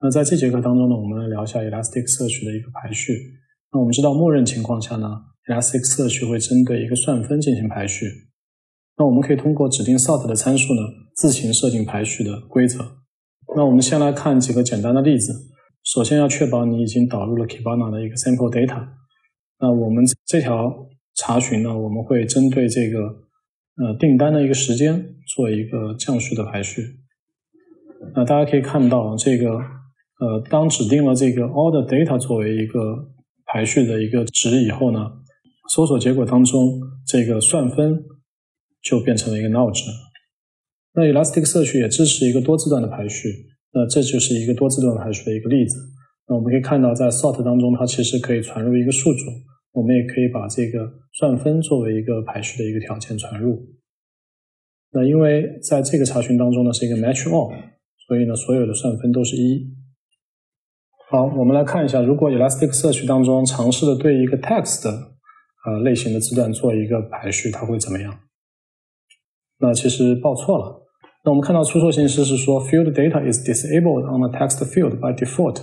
那在这节课当中呢，我们来聊一下 Elasticsearch 的一个排序。那我们知道，默认情况下呢，Elasticsearch 会针对一个算分进行排序。那我们可以通过指定 sort 的参数呢，自行设定排序的规则。那我们先来看几个简单的例子。首先要确保你已经导入了 Kibana 的一个 sample data。那我们这条查询呢，我们会针对这个呃订单的一个时间做一个降序的排序。那大家可以看到这个。呃，当指定了这个 order data 作为一个排序的一个值以后呢，搜索结果当中这个算分就变成了一个 null 值。那 Elasticsearch 也支持一个多字段的排序，那这就是一个多字段排序的一个例子。那我们可以看到，在 sort 当中，它其实可以传入一个数组，我们也可以把这个算分作为一个排序的一个条件传入。那因为在这个查询当中呢，是一个 match all，所以呢，所有的算分都是一。好，我们来看一下，如果 Elasticsearch 当中尝试的对一个 text 呃类型的字段做一个排序，它会怎么样？那其实报错了。那我们看到出错信息是说 field data is disabled on the text field by default。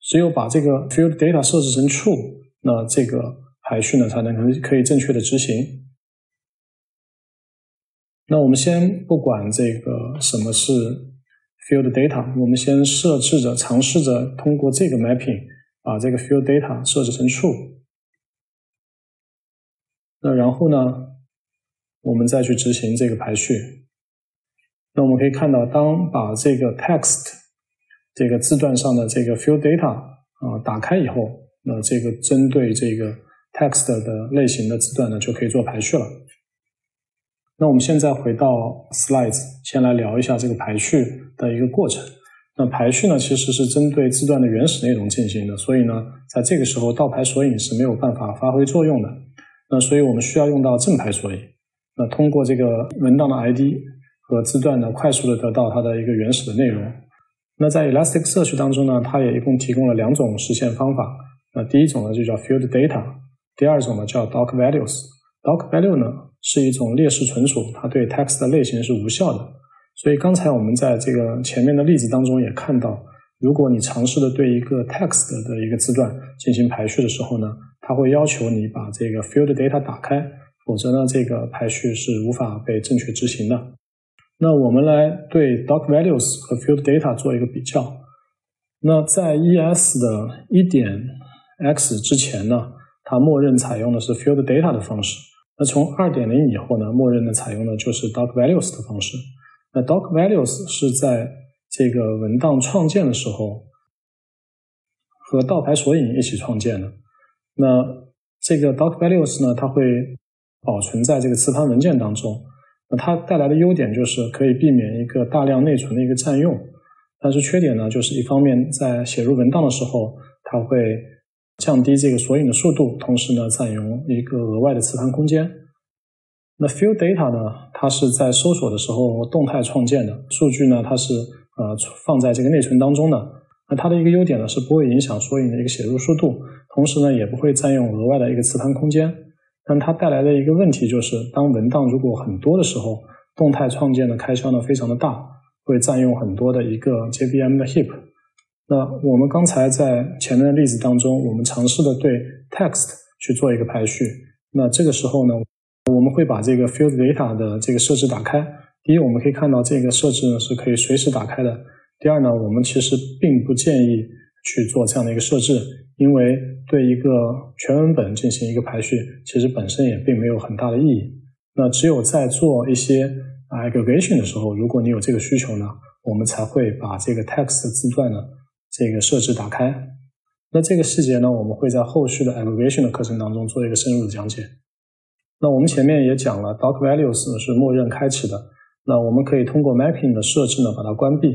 只有把这个 field data 设置成 true，那这个排序呢才能可可以正确的执行。那我们先不管这个什么是。Field data，我们先设置着，尝试着通过这个 mapping 把这个 field data 设置成 true。那然后呢，我们再去执行这个排序。那我们可以看到，当把这个 text 这个字段上的这个 field data 啊打开以后，那这个针对这个 text 的类型的字段呢，就可以做排序了。那我们现在回到 slides，先来聊一下这个排序的一个过程。那排序呢，其实是针对字段的原始内容进行的，所以呢，在这个时候倒排索引是没有办法发挥作用的。那所以我们需要用到正排索引。那通过这个文档的 ID 和字段呢，快速的得到它的一个原始的内容。那在 Elasticsearch 当中呢，它也一共提供了两种实现方法。那第一种呢就叫 Field Data，第二种呢叫 Doc Values。Doc Value 呢？是一种列式存储，它对 text 的类型是无效的。所以刚才我们在这个前面的例子当中也看到，如果你尝试的对一个 text 的一个字段进行排序的时候呢，它会要求你把这个 field data 打开，否则呢，这个排序是无法被正确执行的。那我们来对 doc values 和 field data 做一个比较。那在 ES 的一点 x 之前呢，它默认采用的是 field data 的方式。那从二点零以后呢，默认的采用的就是 doc values 的方式。那 doc values 是在这个文档创建的时候和倒排索引一起创建的。那这个 doc values 呢，它会保存在这个磁盘文件当中。那它带来的优点就是可以避免一个大量内存的一个占用，但是缺点呢，就是一方面在写入文档的时候，它会降低这个索引的速度，同时呢，占用一个额外的磁盘空间。那 field data 呢，它是在搜索的时候动态创建的数据呢，它是呃放在这个内存当中的。那它的一个优点呢，是不会影响索引的一个写入速度，同时呢，也不会占用额外的一个磁盘空间。但它带来的一个问题就是，当文档如果很多的时候，动态创建的开销呢非常的大，会占用很多的一个 JVM 的 heap。那我们刚才在前面的例子当中，我们尝试的对 text 去做一个排序。那这个时候呢，我们会把这个 field data 的这个设置打开。第一，我们可以看到这个设置呢是可以随时打开的。第二呢，我们其实并不建议去做这样的一个设置，因为对一个全文本进行一个排序，其实本身也并没有很大的意义。那只有在做一些 aggregation 的时候，如果你有这个需求呢，我们才会把这个 text 字段呢。这个设置打开，那这个细节呢，我们会在后续的 aggregation 的课程当中做一个深入的讲解。那我们前面也讲了，doc values 是默认开启的，那我们可以通过 mapping 的设置呢，把它关闭。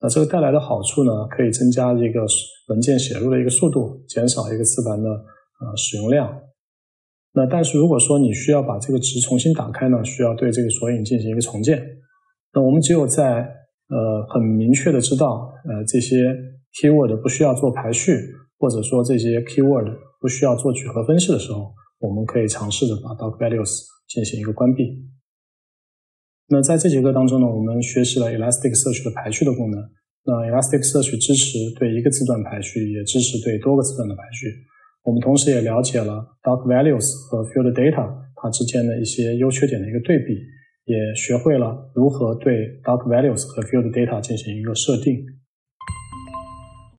那这个带来的好处呢，可以增加这个文件写入的一个速度，减少一个磁盘的呃使用量。那但是如果说你需要把这个值重新打开呢，需要对这个索引进行一个重建。那我们只有在呃很明确的知道呃这些。keyword 不需要做排序，或者说这些 keyword 不需要做聚合分析的时候，我们可以尝试着把 doc values 进行一个关闭。那在这节课当中呢，我们学习了 Elasticsearch 的排序的功能。那 Elasticsearch 支持对一个字段排序，也支持对多个字段的排序。我们同时也了解了 Dark Values 和 Field Data 它之间的一些优缺点的一个对比，也学会了如何对 Dark Values 和 Field Data 进行一个设定。